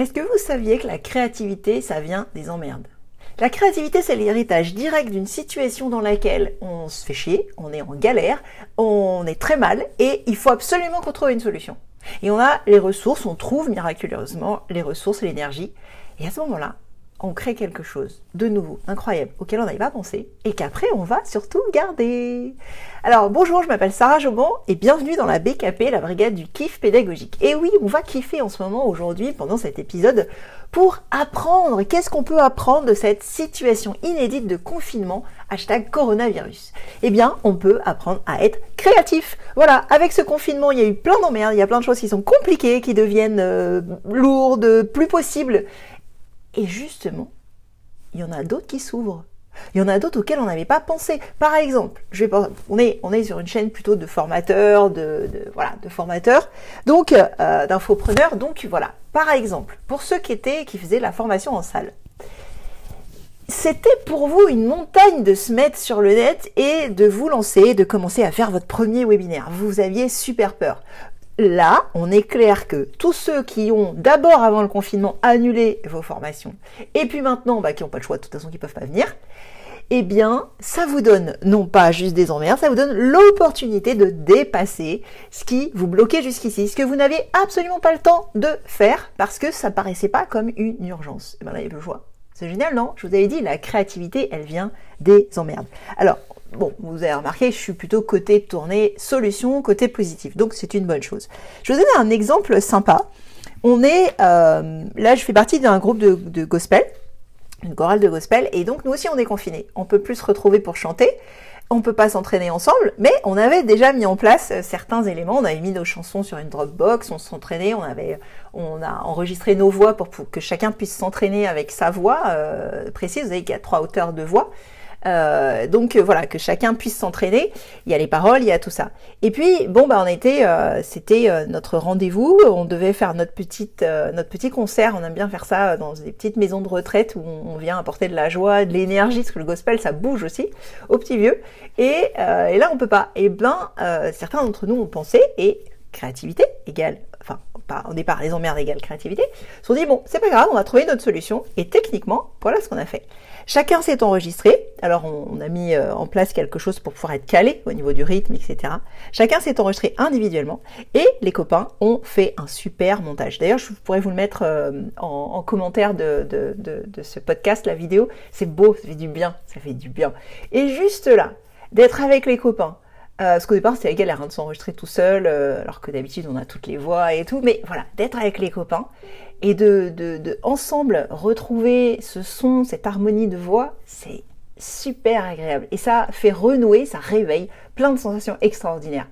Est-ce que vous saviez que la créativité, ça vient des emmerdes? La créativité, c'est l'héritage direct d'une situation dans laquelle on se fait chier, on est en galère, on est très mal et il faut absolument qu'on trouve une solution. Et on a les ressources, on trouve miraculeusement les ressources et l'énergie. Et à ce moment-là, on crée quelque chose de nouveau, incroyable, auquel on n'avait pas pensé, et qu'après on va surtout garder. Alors bonjour, je m'appelle Sarah Jobon, et bienvenue dans la BKP, la brigade du kiff pédagogique. Et oui, on va kiffer en ce moment aujourd'hui, pendant cet épisode, pour apprendre. Qu'est-ce qu'on peut apprendre de cette situation inédite de confinement? Hashtag coronavirus. Eh bien, on peut apprendre à être créatif. Voilà, avec ce confinement, il y a eu plein d'emmerdes, il y a plein de choses qui sont compliquées, qui deviennent euh, lourdes, plus possibles. Et justement, il y en a d'autres qui s'ouvrent. Il y en a d'autres auxquels on n'avait pas pensé. Par exemple, on est sur une chaîne plutôt de formateurs, de, voilà, de formateurs, donc euh, d'infopreneurs. Donc voilà, par exemple, pour ceux qui étaient, qui faisaient la formation en salle, c'était pour vous une montagne de se mettre sur le net et de vous lancer, de commencer à faire votre premier webinaire. Vous aviez super peur là, on est clair que tous ceux qui ont d'abord avant le confinement annulé vos formations, et puis maintenant bah, qui n'ont pas le choix de toute façon qui ne peuvent pas venir, eh bien, ça vous donne non pas juste des emmerdes, ça vous donne l'opportunité de dépasser ce qui vous bloquait jusqu'ici, ce que vous n'aviez absolument pas le temps de faire parce que ça paraissait pas comme une urgence. Et eh bien là, il y a le choix. C'est génial, non? Je vous avais dit, la créativité, elle vient des emmerdes. Alors, bon, vous avez remarqué, je suis plutôt côté tournée solution, côté positif. Donc c'est une bonne chose. Je vous donner un exemple sympa. On est, euh, là je fais partie d'un groupe de, gospel, une chorale de gospel, et donc nous aussi on est confinés. On peut plus se retrouver pour chanter. On peut pas s'entraîner ensemble, mais on avait déjà mis en place euh, certains éléments. On avait mis nos chansons sur une Dropbox, on s'entraînait, on avait, on a enregistré nos voix pour, que chacun puisse s'entraîner avec sa voix euh, précise. Vous savez qu'il y a trois hauteurs de voix. Euh, donc euh, voilà, que chacun puisse s'entraîner. Il y a les paroles, il y a tout ça. Et puis bon bah on était, euh, c'était notre rendez-vous. On devait faire notre petite, notre petit concert. On aime bien faire ça dans des petites maisons de retraite où on, vient apporter de la joie, de l'énergie, parce que le gospel ça bouge aussi aux petits vieux. Et, et là on peut pas. Et ben certains d'entre nous ont pensé et créativité égale, enfin au départ les emmerdes égale créativité, se sont dit bon c'est pas grave, on va trouver notre solution. Et techniquement voilà ce qu'on a fait. Chacun s'est enregistré. Alors on, a mis euh, en place quelque chose pour pouvoir être calé au niveau du rythme, etc. Chacun s'est enregistré individuellement et les copains ont fait un super montage. D'ailleurs, je pourrais vous le mettre euh, en, commentaire de, de, ce podcast, la vidéo. C'est beau, ça fait du bien, ça fait du bien. Et juste là, d'être avec les copains, euh, parce qu'au départ, c'était la galère hein, de s'enregistrer tout seul, euh, alors que d'habitude, on a toutes les voix et tout. Mais voilà, d'être avec les copains et de, ensemble retrouver ce son, cette harmonie de voix, c'est super agréable. Et ça fait renouer, ça réveille plein de sensations extraordinaires.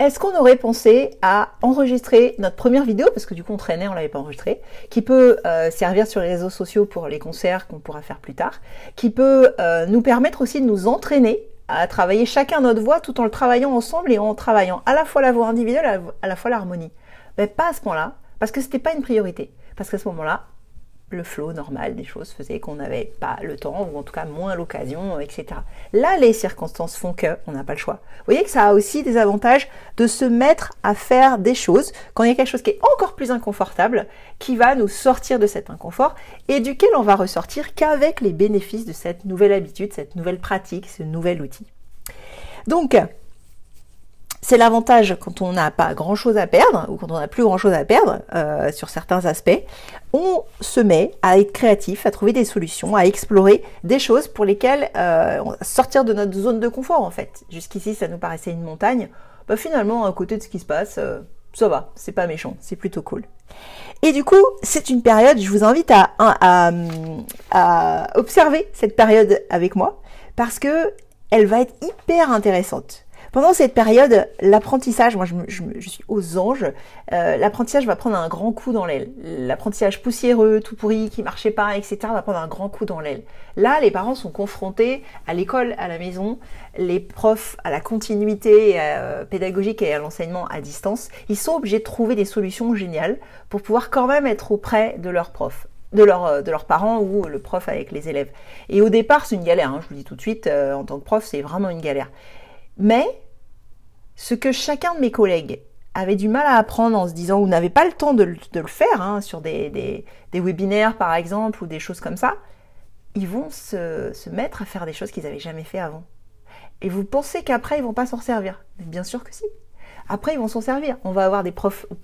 Est-ce qu'on aurait pensé à enregistrer notre première vidéo, parce que du coup on traînait, on l'avait pas enregistré, qui peut euh, servir sur les réseaux sociaux pour les concerts qu'on pourra faire plus tard, qui peut nous permettre aussi de nous entraîner à travailler chacun notre voix tout en le travaillant ensemble et en travaillant à la fois la voix individuelle, à la fois l'harmonie. Mais pas à ce point-là, parce que c'était pas une priorité. Parce qu'à ce moment-là, le flow normal des choses faisait qu'on n'avait pas le temps, ou en tout cas moins l'occasion, etc. Là, les circonstances font que on n'a pas le choix. Vous voyez que ça a aussi des avantages de se mettre à faire des choses quand il y a quelque chose qui est encore plus inconfortable, qui va nous sortir de cet inconfort et duquel on va ressortir qu'avec les bénéfices de cette nouvelle habitude, cette nouvelle pratique, ce nouvel outil. Donc, c'est l'avantage quand on n'a pas grand chose à perdre ou quand on n'a plus grand chose à perdre euh, sur certains aspects. On se met à être créatif, à trouver des solutions, à explorer des choses pour lesquelles euh, sortir de notre zone de confort en fait. Jusqu'ici, ça nous paraissait une montagne. Bah, finalement, à côté de ce qui se passe, euh, ça va, c'est pas méchant, c'est plutôt cool. Et du coup, c'est une période, je vous invite à, à, à observer cette période avec moi parce que elle va être hyper intéressante. Pendant cette période, l'apprentissage, moi je, suis aux anges, euh, l'apprentissage va prendre un grand coup dans l'aile. L'apprentissage poussiéreux, tout pourri, qui marchait pas, etc., va prendre un grand coup dans l'aile. Là, les parents sont confrontés à l'école, à la maison, les profs à la continuité euh, pédagogique et à l'enseignement à distance. Ils sont obligés de trouver des solutions géniales pour pouvoir quand même être auprès de leurs profs de, euh, leurs parents ou le prof avec les élèves. Et au départ, c'est une galère, hein, je vous le dis tout de suite, en tant que prof, c'est vraiment une galère. Mais ce que chacun de mes collègues avaient du mal à apprendre en se disant ou n'avaient pas le temps de, le faire hein, sur des, des, webinaires par exemple ou des choses comme ça, ils vont se, se mettre à faire des choses qu'ils n'avaient jamais fait avant. Et vous pensez qu'après ils vont pas s'en servir Bien sûr que si. Après, ils vont s'en servir. On va avoir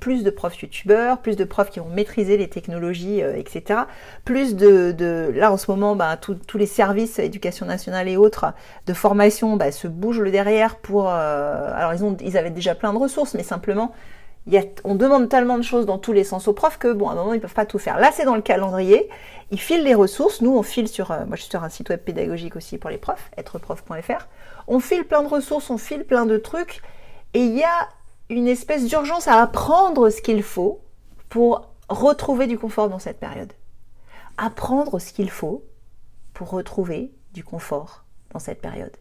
plus de profs youtubeurs, plus de profs qui vont maîtriser les technologies, euh, etc. Plus de, là en ce moment, bah, tous les services, éducation nationale et autres, de formation, bah, se bougent le derrière pour. Euh, alors ils ont, ils avaient déjà plein de ressources, mais simplement, y a, on demande tellement de choses dans tous les sens aux profs que bon, à un moment ils peuvent pas tout faire. Là, c'est dans le calendrier. Ils filent les ressources. Nous, on file sur, euh, moi, je suis sur un site web pédagogique aussi pour les profs, êtreprof.fr. On file plein de ressources, on file plein de trucs. Et il y a une espèce d'urgence à apprendre ce qu'il faut pour retrouver du confort dans cette période. Apprendre ce qu'il faut pour retrouver du confort dans cette période.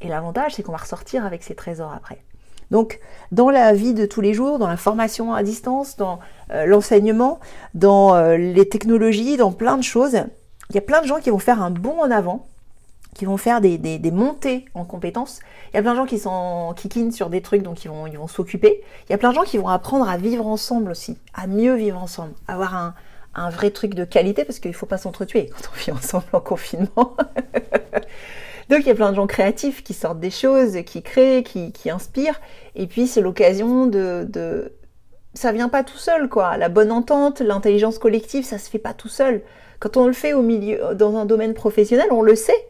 Et l'avantage, c'est qu'on va ressortir avec ces trésors après. Donc, dans la vie de tous les jours, dans la formation à distance, dans euh, l'enseignement, dans euh, les technologies, dans plein de choses, il y a plein de gens qui vont faire un bond en avant qui vont faire des, des, montées en compétences. Il y a plein de gens qui sont qui sur des trucs, donc ils vont, ils vont s'occuper. Il y a plein de gens qui vont apprendre à vivre ensemble aussi, à mieux vivre ensemble, avoir un, un vrai truc de qualité, parce qu'il ne faut pas s'entretuer quand on vit ensemble en confinement. donc il y a plein de gens créatifs qui sortent des choses, qui créent, qui, qui inspirent. Et puis c'est l'occasion de, de... Ça vient pas tout seul, quoi. La bonne entente, l'intelligence collective, ça se fait pas tout seul. Quand on le fait au milieu, dans un domaine professionnel, on le sait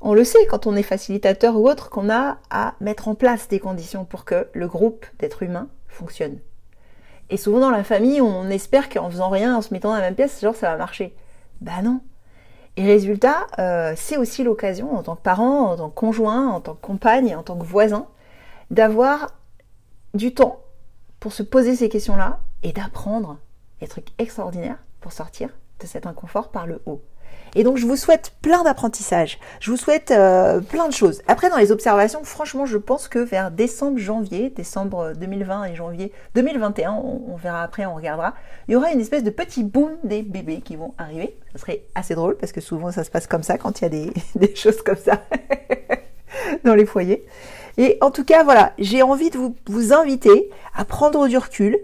on le sait quand on est facilitateur ou autre qu'on a à mettre en place des conditions pour que le groupe d'êtres humains fonctionne. Et souvent dans la famille, on espère qu'en faisant rien, en se mettant dans la même pièce, genre ça va marcher. Bah non. Et résultat, euh, c'est aussi l'occasion en tant que parent, en tant que conjoint, en tant que compagne, en tant que voisin, d'avoir du temps pour se poser ces questions-là et d'apprendre des trucs extraordinaires pour sortir de cet inconfort par le haut. Et donc je vous souhaite plein d'apprentissages, je vous souhaite euh, plein de choses. Après dans les observations, franchement je pense que vers décembre, janvier, décembre 2020 et janvier 2021, on, verra après, on regardera, il y aura une espèce de petit boom des bébés qui vont arriver. Ça serait assez drôle parce que souvent ça se passe comme ça quand il y a des, des choses comme ça dans les foyers. Et en tout cas voilà, j'ai envie de vous, vous inviter à prendre du recul,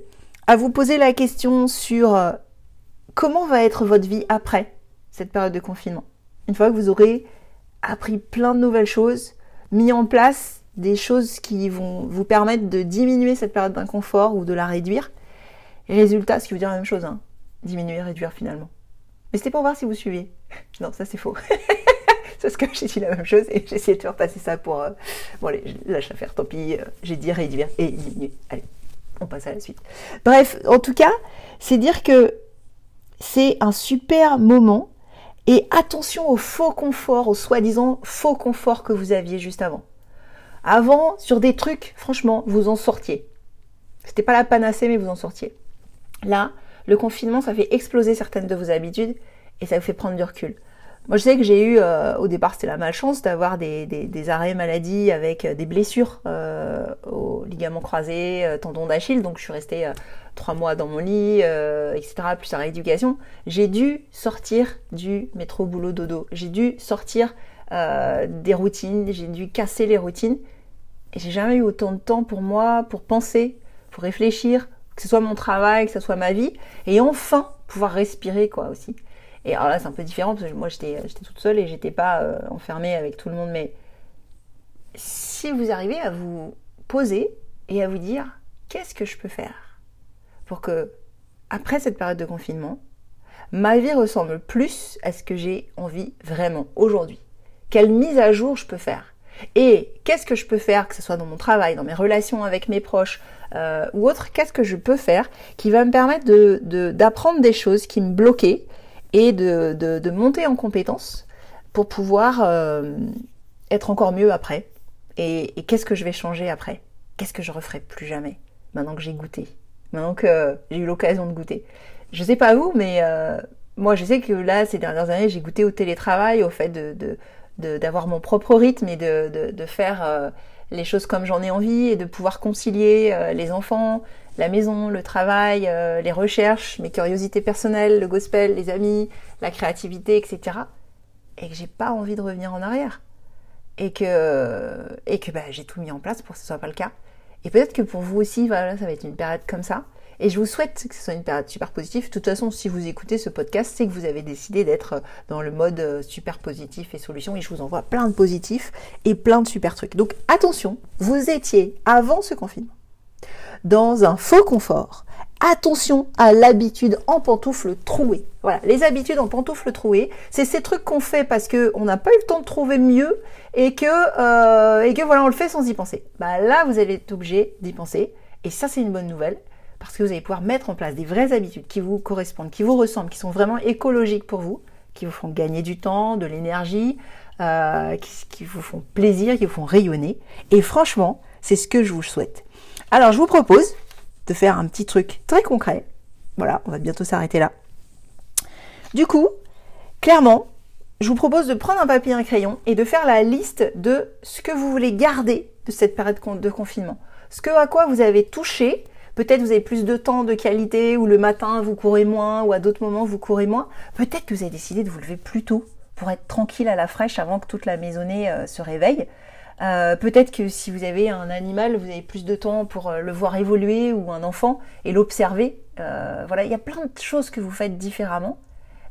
à vous poser la question sur euh, comment va être votre vie après cette période de confinement. Une fois que vous aurez appris plein de nouvelles choses, mis en place des choses qui vont vous permettre de diminuer cette période d'inconfort ou de la réduire. Résultat, ce qui veut dire la même chose, hein. diminuer, réduire finalement. Mais c'était pour voir si vous suivez. Non, ça c'est faux. c'est ce que j'ai dit la même chose et j'ai essayé de faire passer ça pour... Euh, bon allez, lâche l'affaire, tant pis, euh, j'ai dit réduire et diminuer. Allez, on passe à la suite. Bref, en tout cas, c'est dire que c'est un super moment et attention au faux confort, au soi-disant faux confort que vous aviez juste avant. Avant, sur des trucs, franchement, vous en sortiez. C'était pas la panacée, mais vous en sortiez. Là, le confinement, ça fait exploser certaines de vos habitudes et ça vous fait prendre du recul. Moi, je sais que j'ai eu, euh, au départ, c'était la malchance d'avoir des, des, arrêts maladie avec euh, des blessures euh, aux ligaments croisés, tendons d'Achille. Donc, je suis restée trois mois dans mon lit, etc., plus la rééducation. J'ai dû sortir du métro boulot dodo. J'ai dû sortir des routines. J'ai dû casser les routines. Et j'ai jamais eu autant de temps pour moi, pour penser, pour réfléchir, que ce soit mon travail, que ce soit ma vie, et enfin pouvoir respirer quoi aussi. Et alors là, c'est un peu différent parce que moi, j'étais toute seule et j'étais pas euh, enfermée avec tout le monde. Mais si vous arrivez à vous poser et à vous dire, qu'est-ce que je peux faire? Pour que, après cette période de confinement, ma vie ressemble plus à ce que j'ai envie vraiment aujourd'hui. Quelle mise à jour je peux faire? Et qu'est-ce que je peux faire, que ce soit dans mon travail, dans mes relations avec mes proches euh, ou autre, qu'est-ce que je peux faire qui va me permettre d'apprendre des choses qui me bloquaient et de, monter en compétences pour pouvoir euh, être encore mieux après? Et, qu'est-ce que je vais changer après? Qu'est-ce que je referai plus jamais maintenant que j'ai goûté? Maintenant que j'ai eu l'occasion de goûter. Je sais pas vous, mais euh, moi je sais que là, ces dernières années, j'ai goûté au télétravail, au fait de d'avoir mon propre rythme et de, de, faire euh, les choses comme j'en ai envie et de pouvoir concilier les enfants, la maison, le travail, euh, les recherches, mes curiosités personnelles, le gospel, les amis, la créativité, etc. Et que j'ai pas envie de revenir en arrière. Et que, et que bah, j'ai tout mis en place pour que ce soit pas le cas. Et peut-être que pour vous aussi, voilà, ça va être une période comme ça. Et je vous souhaite que ce soit une période super positive. De toute façon, si vous écoutez ce podcast, c'est que vous avez décidé d'être dans le mode euh, super positif et solution. Et je vous envoie plein de positifs et plein de super trucs. Donc attention, vous étiez avant ce confinement dans un faux confort. Attention à l'habitude en pantoufles trouées. Voilà, les habitudes en pantoufles trouées, c'est ces trucs qu'on fait parce que on n'a pas eu le temps de trouver mieux et que euh, et que voilà, on le fait sans y penser. Bah là, vous allez être obligé d'y penser et ça c'est une bonne nouvelle parce que vous allez pouvoir mettre en place des vraies habitudes qui vous correspondent, qui vous ressemblent, qui sont vraiment écologiques pour vous, qui vous font gagner du temps, de l'énergie, euh, qui, vous font plaisir, qui vous font rayonner. Et franchement, c'est ce que je vous souhaite. Alors, je vous propose de faire un petit truc très concret. Voilà, on va bientôt s'arrêter là. Du coup, clairement, je vous propose de prendre un papier et un crayon et de faire la liste de ce que vous voulez garder de cette période de confinement. Ce que à quoi vous avez touché, Peut-être vous avez plus de temps de qualité ou le matin vous courez moins ou à d'autres moments vous courez moins. Peut-être que vous avez décidé de vous lever plus tôt pour être tranquille à la fraîche avant que toute la maisonnée euh, se réveille. Euh, peut-être que si vous avez un animal, vous avez plus de temps pour euh, le voir évoluer ou un enfant et l'observer. voilà, il y a plein de choses que vous faites différemment.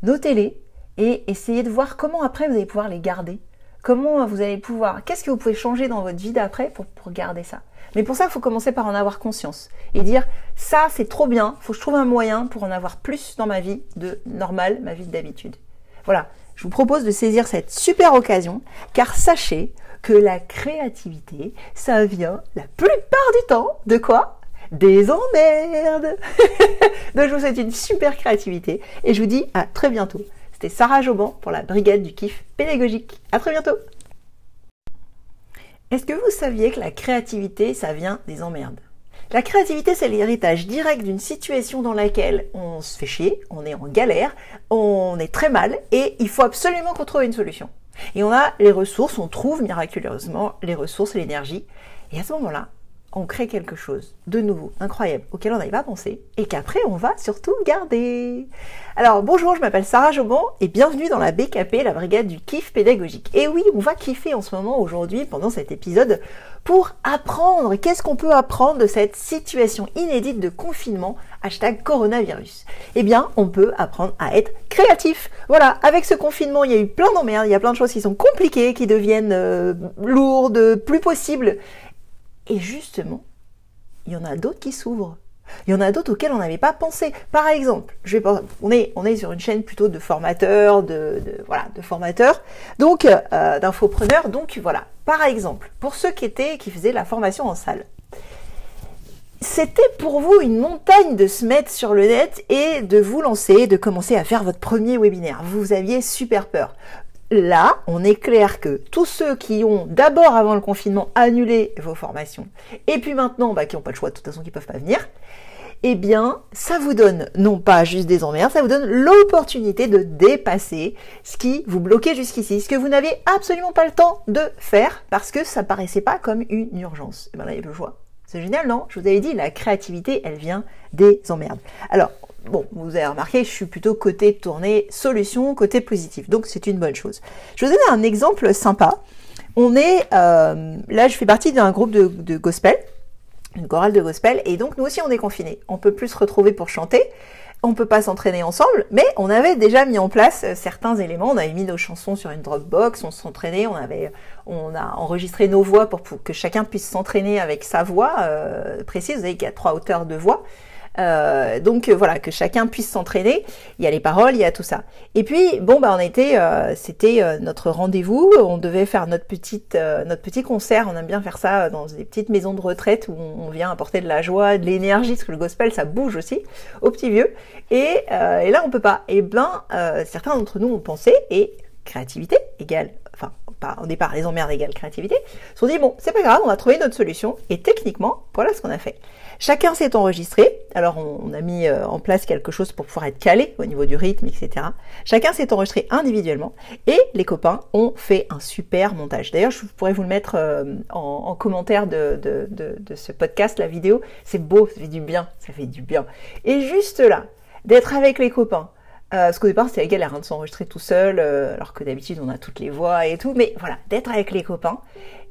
Notez-les et essayez de voir comment après vous allez pouvoir les garder. Comment vous allez pouvoir, qu'est-ce que vous pouvez changer dans votre vie d'après pour, pour garder ça? Mais pour ça, il faut commencer par en avoir conscience et dire ça, c'est trop bien, faut que je trouve un moyen pour en avoir plus dans ma vie de normal, ma vie d'habitude. Voilà, je vous propose de saisir cette super occasion car sachez que la créativité, ça vient la plupart du temps de quoi? Des emmerdes Donc je vous souhaite une super créativité et je vous dis à très bientôt. C'était Sarah Joban pour la Brigade du Kiff pédagogique. À très bientôt est-ce que vous saviez que la créativité, ça vient des emmerdes? La créativité, c'est l'héritage direct d'une situation dans laquelle on se fait chier, on est en galère, on est très mal et il faut absolument qu'on trouve une solution. Et on a les ressources, on trouve miraculeusement les ressources et l'énergie. Et à ce moment-là, on crée quelque chose de nouveau, incroyable, auquel on n'avait pas pensé, et qu'après on va surtout garder. Alors bonjour, je m'appelle Sarah Jobon, et bienvenue dans la BKP, la brigade du kiff pédagogique. Et oui, on va kiffer en ce moment, aujourd'hui, pendant cet épisode, pour apprendre. Qu'est-ce qu'on peut apprendre de cette situation inédite de confinement? Hashtag coronavirus. Eh bien, on peut apprendre à être créatif. Voilà, avec ce confinement, il y a eu plein d'emmerdes, il y a plein de choses qui sont compliquées, qui deviennent euh, lourdes, plus possibles. Et justement, il y en a d'autres qui s'ouvrent. Il y en a d'autres auxquels on n'avait pas pensé. Par exemple, on est sur une chaîne plutôt de formateurs, de, voilà, de formateurs, donc euh, d'infopreneurs. Donc voilà. Par exemple, pour ceux qui étaient qui faisaient la formation en salle, c'était pour vous une montagne de se mettre sur le net et de vous lancer, de commencer à faire votre premier webinaire. Vous aviez super peur là, on est clair que tous ceux qui ont d'abord avant le confinement annulé vos formations, et puis maintenant bah, qui n'ont pas le choix de toute façon qui peuvent pas venir, eh bien, ça vous donne non pas juste des emmerdes, ça vous donne l'opportunité de dépasser ce qui vous bloquait jusqu'ici, ce que vous n'aviez absolument pas le temps de faire parce que ça paraissait pas comme une urgence. Et eh bien là, il y a le choix. C'est génial, non? Je vous avais dit, la créativité, elle vient des emmerdes. Alors, bon, vous avez remarqué, je suis plutôt côté tournée solution, côté positif. Donc c'est une bonne chose. Je vous donne un exemple sympa. On est, euh, là je fais partie d'un groupe de, gospel, une chorale de gospel, et donc nous aussi on est confinés. On peut plus se retrouver pour chanter, on peut pas s'entraîner ensemble, mais on avait déjà mis en place euh, certains éléments. On avait mis nos chansons sur une Dropbox, on s'entraînait, on avait, on a enregistré nos voix pour, que chacun puisse s'entraîner avec sa voix euh, précise. Vous savez qu'il y a trois hauteurs de voix. Euh, donc euh, voilà, que chacun puisse s'entraîner. Il y a les paroles, il y a tout ça. Et puis bon bah on était, euh, c'était notre rendez-vous. On devait faire notre petite, notre petit concert. On aime bien faire ça dans des petites maisons de retraite où on vient apporter de la joie, de l'énergie, parce que le gospel ça bouge aussi aux petits vieux. Et, et là on peut pas. Et ben certains d'entre nous ont pensé et créativité égale, enfin au départ les emmerdes égale créativité, se sont dit bon c'est pas grave, on va trouver notre solution. Et techniquement voilà ce qu'on a fait. Chacun s'est enregistré. Alors on, a mis euh, en place quelque chose pour pouvoir être calé au niveau du rythme, etc. Chacun s'est enregistré individuellement et les copains ont fait un super montage. D'ailleurs, je pourrais vous le mettre euh, en, commentaire de, de, ce podcast, la vidéo. C'est beau, ça fait du bien, ça fait du bien. Et juste là, d'être avec les copains, Euh, parce qu'au départ, c'était la galère de s'enregistrer tout seul, euh, alors que d'habitude, on a toutes les voix et tout. Mais voilà, d'être avec les copains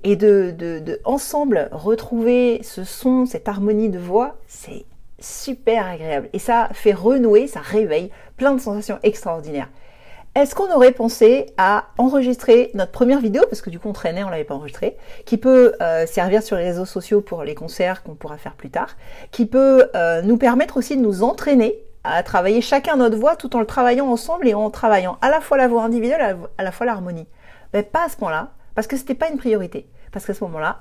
et de, de, de ensemble retrouver ce son, cette harmonie de voix, c'est super agréable. Et ça fait renouer, ça réveille plein de sensations extraordinaires. Est-ce qu'on aurait pensé à enregistrer notre première vidéo, parce que du coup on traînait, on l'avait pas enregistré, qui peut euh, servir sur les réseaux sociaux pour les concerts qu'on pourra faire plus tard, qui peut nous permettre aussi de nous entraîner à travailler chacun notre voix tout en le travaillant ensemble et en travaillant à la fois la voix individuelle, à la fois l'harmonie. Mais pas à ce point-là, parce que c'était pas une priorité. Parce qu'à ce moment-là,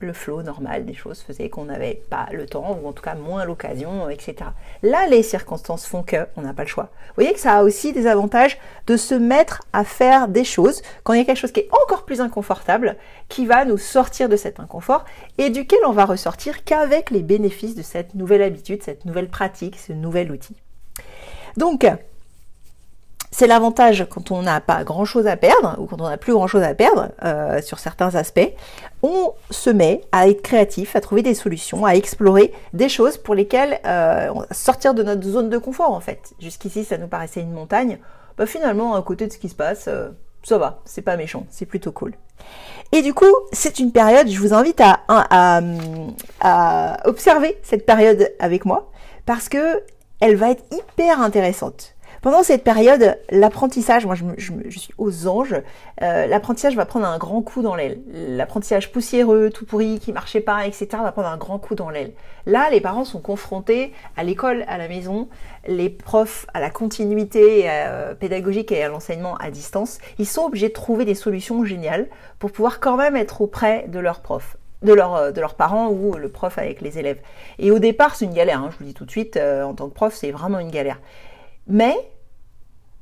le flot normal des choses faisait qu'on n'avait pas le temps, ou en tout cas moins l'occasion, etc. Là, les circonstances font que on n'a pas le choix. Vous voyez que ça a aussi des avantages de se mettre à faire des choses quand il y a quelque chose qui est encore plus inconfortable, qui va nous sortir de cet inconfort et duquel on va ressortir qu'avec les bénéfices de cette nouvelle habitude, cette nouvelle pratique, ce nouvel outil. Donc, c'est l'avantage quand on n'a pas grand chose à perdre ou quand on n'a plus grand chose à perdre euh, sur certains aspects. On se met à être créatif, à trouver des solutions, à explorer des choses pour lesquelles euh, sortir de notre zone de confort en fait. Jusqu'ici, ça nous paraissait une montagne. Bah, finalement, à côté de ce qui se passe, euh, ça va, c'est pas méchant, c'est plutôt cool. Et du coup, c'est une période, je vous invite à, à, à observer cette période avec moi parce que elle va être hyper intéressante. Pendant cette période, l'apprentissage, moi je, suis aux anges, euh, l'apprentissage va prendre un grand coup dans l'aile. L'apprentissage poussiéreux, tout pourri, qui marchait pas, etc., va prendre un grand coup dans l'aile. Là, les parents sont confrontés à l'école, à la maison, les profs à la continuité euh, pédagogique et à l'enseignement à distance. Ils sont obligés de trouver des solutions géniales pour pouvoir quand même être auprès de leurs profs de, leur, de leurs parents ou le prof avec les élèves. Et au départ, c'est une galère, hein, je vous le dis tout de suite, euh, en tant que prof, c'est vraiment une galère. Mais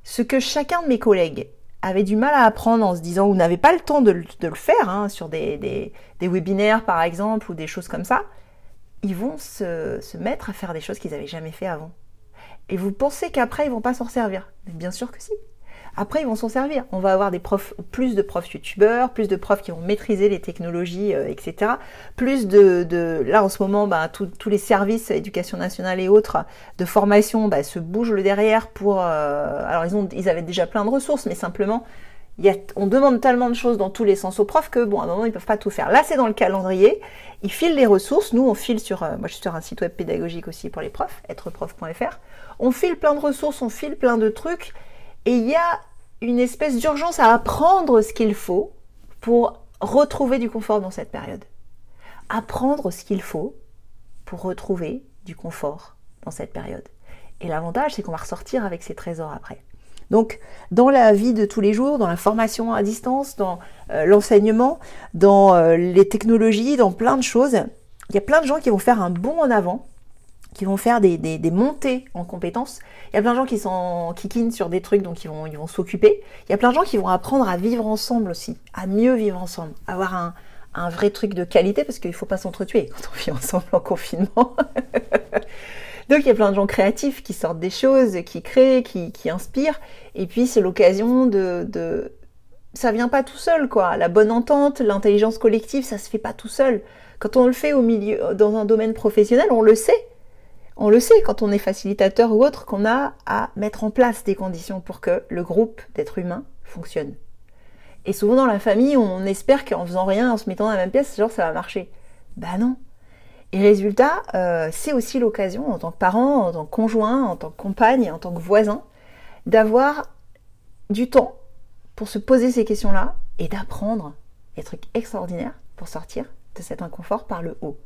ce que chacun de mes collègues avait du mal à apprendre en se disant ou n'avait pas le temps de, le faire hein, sur des, webinaires par exemple ou des choses comme ça, ils vont se, se mettre à faire des choses qu'ils n'avaient jamais fait avant. Et vous pensez qu'après ils vont pas s'en servir Bien sûr que si. Après, ils vont s'en servir. On va avoir des profs, plus de profs youtubeurs, plus de profs qui vont maîtriser les technologies, euh, etc. Plus de, de, là en ce moment, bah, tous les services, éducation nationale et autres, de formation, bah, se bougent le derrière pour. Euh, alors ils ont, ils avaient déjà plein de ressources, mais simplement, y a, on demande tellement de choses dans tous les sens aux profs que bon, à un moment ils peuvent pas tout faire. Là, c'est dans le calendrier. Ils filent les ressources. Nous, on file sur, euh, moi, je suis sur un site web pédagogique aussi pour les profs, êtreprof.fr. On file plein de ressources, on file plein de trucs. Et il y a une espèce d'urgence à apprendre ce qu'il faut pour retrouver du confort dans cette période. Apprendre ce qu'il faut pour retrouver du confort dans cette période. Et l'avantage, c'est qu'on va ressortir avec ces trésors après. Donc, dans la vie de tous les jours, dans la formation à distance, dans euh, l'enseignement, dans euh, les technologies, dans plein de choses, il y a plein de gens qui vont faire un bond en avant qui vont faire des, des, montées en compétences. Il y a plein de gens qui sont qui sur des trucs, donc ils vont, ils vont s'occuper. Il y a plein de gens qui vont apprendre à vivre ensemble aussi, à mieux vivre ensemble, avoir un, un vrai truc de qualité, parce qu'il ne faut pas s'entretuer quand on vit ensemble en confinement. donc il y a plein de gens créatifs qui sortent des choses, qui créent, qui, qui inspirent. Et puis c'est l'occasion de, de... Ça vient pas tout seul, quoi. La bonne entente, l'intelligence collective, ça se fait pas tout seul. Quand on le fait au milieu, dans un domaine professionnel, on le sait on le sait quand on est facilitateur ou autre qu'on a à mettre en place des conditions pour que le groupe d'êtres humains fonctionne. Et souvent dans la famille, on espère qu'en faisant rien, en se mettant dans la même pièce, genre ça va marcher. Bah non. Et résultat, euh, c'est aussi l'occasion en tant que parent, en tant que conjoint, en tant que compagne, en tant que voisin, d'avoir du temps pour se poser ces questions-là et d'apprendre des trucs extraordinaires pour sortir de cet inconfort par le haut.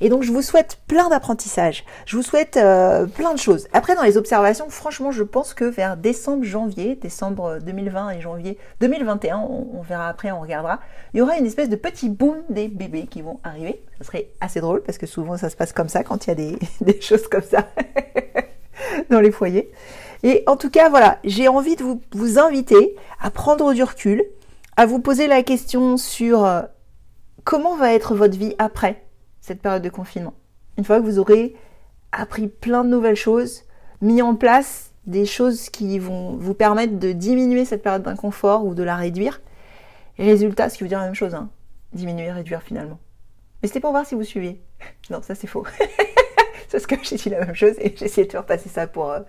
Et donc je vous souhaite plein d'apprentissage. Je vous souhaite euh, plein de choses. Après dans les observations, franchement, je pense que vers décembre, janvier, décembre 2020 et janvier 2021, on, verra après, on regardera, il y aura une espèce de petit boom des bébés qui vont arriver. Ça serait assez drôle parce que souvent ça se passe comme ça quand il y a des, des choses comme ça dans les foyers. Et en tout cas, voilà, j'ai envie de vous, vous inviter à prendre du recul, à vous poser la question sur euh, comment va être votre vie après cette période de confinement. Une fois que vous aurez appris plein de nouvelles choses, mis en place des choses qui vont vous permettre de diminuer cette période d'inconfort ou de la réduire, résultat, ce qui veut dire la même chose, hein, diminuer, réduire finalement. Mais c'était pour voir si vous suivez. Non, ça c'est faux. c'est ce que j'ai dit la même chose et j'ai essayé de faire passer ça pour. Euh,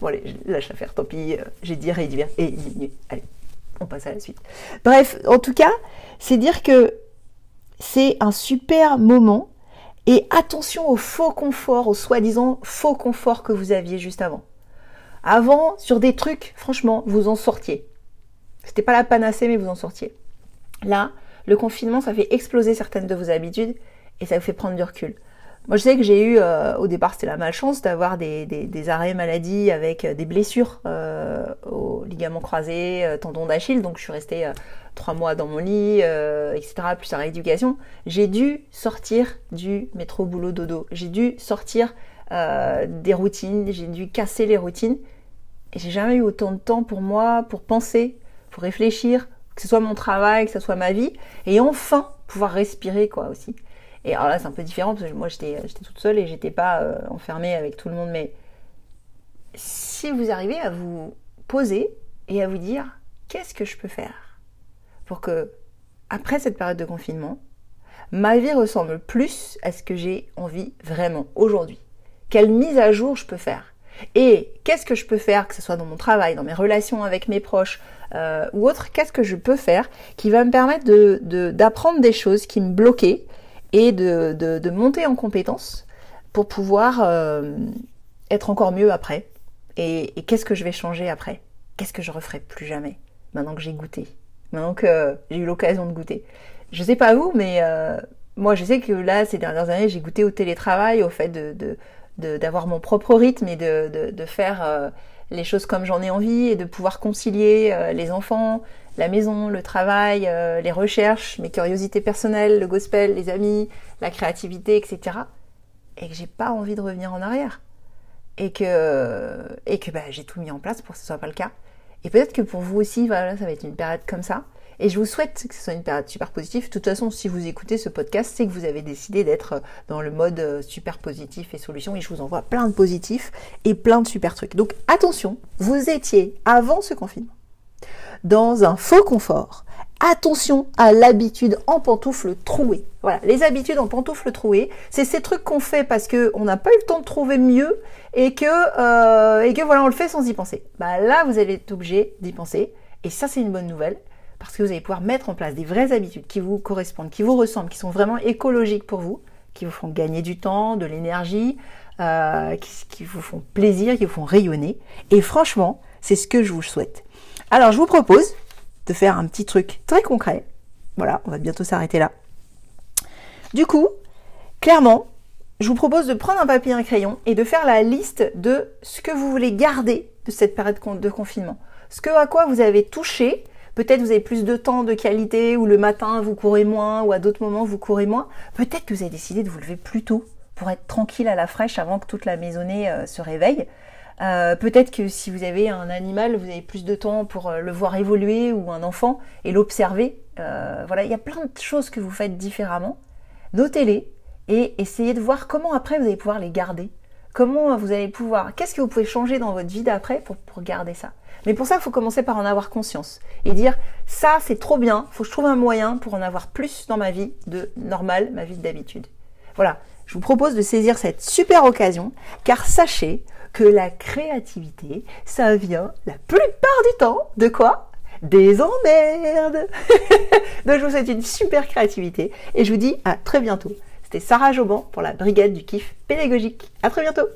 bon, allez, lâche l'affaire, tant pis, euh, j'ai dit réduire et diminuer. Allez, on passe à la suite. Bref, en tout cas, c'est dire que c'est un super moment et attention au faux confort, au soi-disant faux confort que vous aviez juste avant. Avant, sur des trucs, franchement, vous en sortiez. C'était pas la panacée, mais vous en sortiez. Là, le confinement, ça fait exploser certaines de vos habitudes et ça vous fait prendre du recul. Moi, je sais que j'ai eu, euh, au départ, c'était la malchance d'avoir des, des, arrêts maladie avec euh, des blessures euh, au ligament croisé, tendon d'Achille. Donc, je suis restée trois mois dans mon lit, etc., plus la rééducation. J'ai dû sortir du métro boulot dodo. J'ai dû sortir des routines. J'ai dû casser les routines. Et j'ai jamais eu autant de temps pour moi, pour penser, pour réfléchir, que ce soit mon travail, que ce soit ma vie. Et enfin, pouvoir respirer, quoi, aussi. Et alors là, c'est un peu différent parce que moi, j'étais, toute seule et j'étais pas euh, enfermée avec tout le monde. Mais si vous arrivez à vous poser et à vous dire, qu'est-ce que je peux faire? Pour que, après cette période de confinement, ma vie ressemble plus à ce que j'ai envie vraiment aujourd'hui. Quelle mise à jour je peux faire? Et qu'est-ce que je peux faire, que ce soit dans mon travail, dans mes relations avec mes proches euh, ou autre, qu'est-ce que je peux faire qui va me permettre d'apprendre des choses qui me bloquaient et de, monter en compétence pour pouvoir euh, être encore mieux après? Et, qu'est-ce que je vais changer après? Qu'est-ce que je referai plus jamais maintenant que j'ai goûté? Maintenant que j'ai eu l'occasion de goûter. Je sais pas vous, mais euh, moi je sais que là, ces dernières années, j'ai goûté au télétravail, au fait de d'avoir mon propre rythme et de, de faire euh, les choses comme j'en ai envie et de pouvoir concilier les enfants, la maison, le travail, euh, les recherches, mes curiosités personnelles, le gospel, les amis, la créativité, etc. Et que j'ai pas envie de revenir en arrière. Et que, et que bah, j'ai tout mis en place pour que ce soit pas le cas. Et peut-être que pour vous aussi, voilà, ça va être une période comme ça. Et je vous souhaite que ce soit une période super positive. De toute façon, si vous écoutez ce podcast, c'est que vous avez décidé d'être dans le mode euh, super positif et solution. Et je vous envoie plein de positifs et plein de super trucs. Donc attention, vous étiez avant ce confinement dans un faux confort. Attention à l'habitude en pantoufle trouée. Voilà, les habitudes en pantoufle trouée, c'est ces trucs qu'on fait parce que on n'a pas eu le temps de trouver mieux et que euh, voilà, on le fait sans y penser. Bah là, vous allez être obligé d'y penser et ça c'est une bonne nouvelle parce que vous allez pouvoir mettre en place des vraies habitudes qui vous correspondent, qui vous ressemblent, qui sont vraiment écologiques pour vous, qui vous font gagner du temps, de l'énergie, euh, qui vous font plaisir, qui vous font rayonner. Et franchement, c'est ce que je vous souhaite. Alors, je vous propose de faire un petit truc très concret. Voilà, on va bientôt s'arrêter là. Du coup, clairement, je vous propose de prendre un papier et un crayon et de faire la liste de ce que vous voulez garder de cette période de confinement. Ce que à quoi vous avez touché. Peut-être vous avez plus de temps de qualité ou le matin vous courez moins ou à d'autres moments vous courez moins. Peut-être que vous avez décidé de vous lever plus tôt pour être tranquille à la fraîche avant que toute la maisonnée euh, se réveille. Euh, peut-être que si vous avez un animal, vous avez plus de temps pour euh, le voir évoluer ou un enfant et l'observer. Euh, voilà, il y a plein de choses que vous faites différemment. Notez-les et essayez de voir comment après vous allez pouvoir les garder. Comment vous allez pouvoir, qu'est-ce que vous pouvez changer dans votre vie d'après pour, pour garder ça? Mais pour ça, il faut commencer par en avoir conscience et dire ça c'est trop bien, faut que je trouve un moyen pour en avoir plus dans ma vie de normal, ma vie d'habitude. Voilà, je vous propose de saisir cette super occasion car sachez que la créativité, ça vient la plupart du temps de quoi? Des emmerdes Donc je vous souhaite une super créativité et je vous dis à très bientôt. C'était Sarah Joban pour la Brigade du Kiff Pédagogique. À très bientôt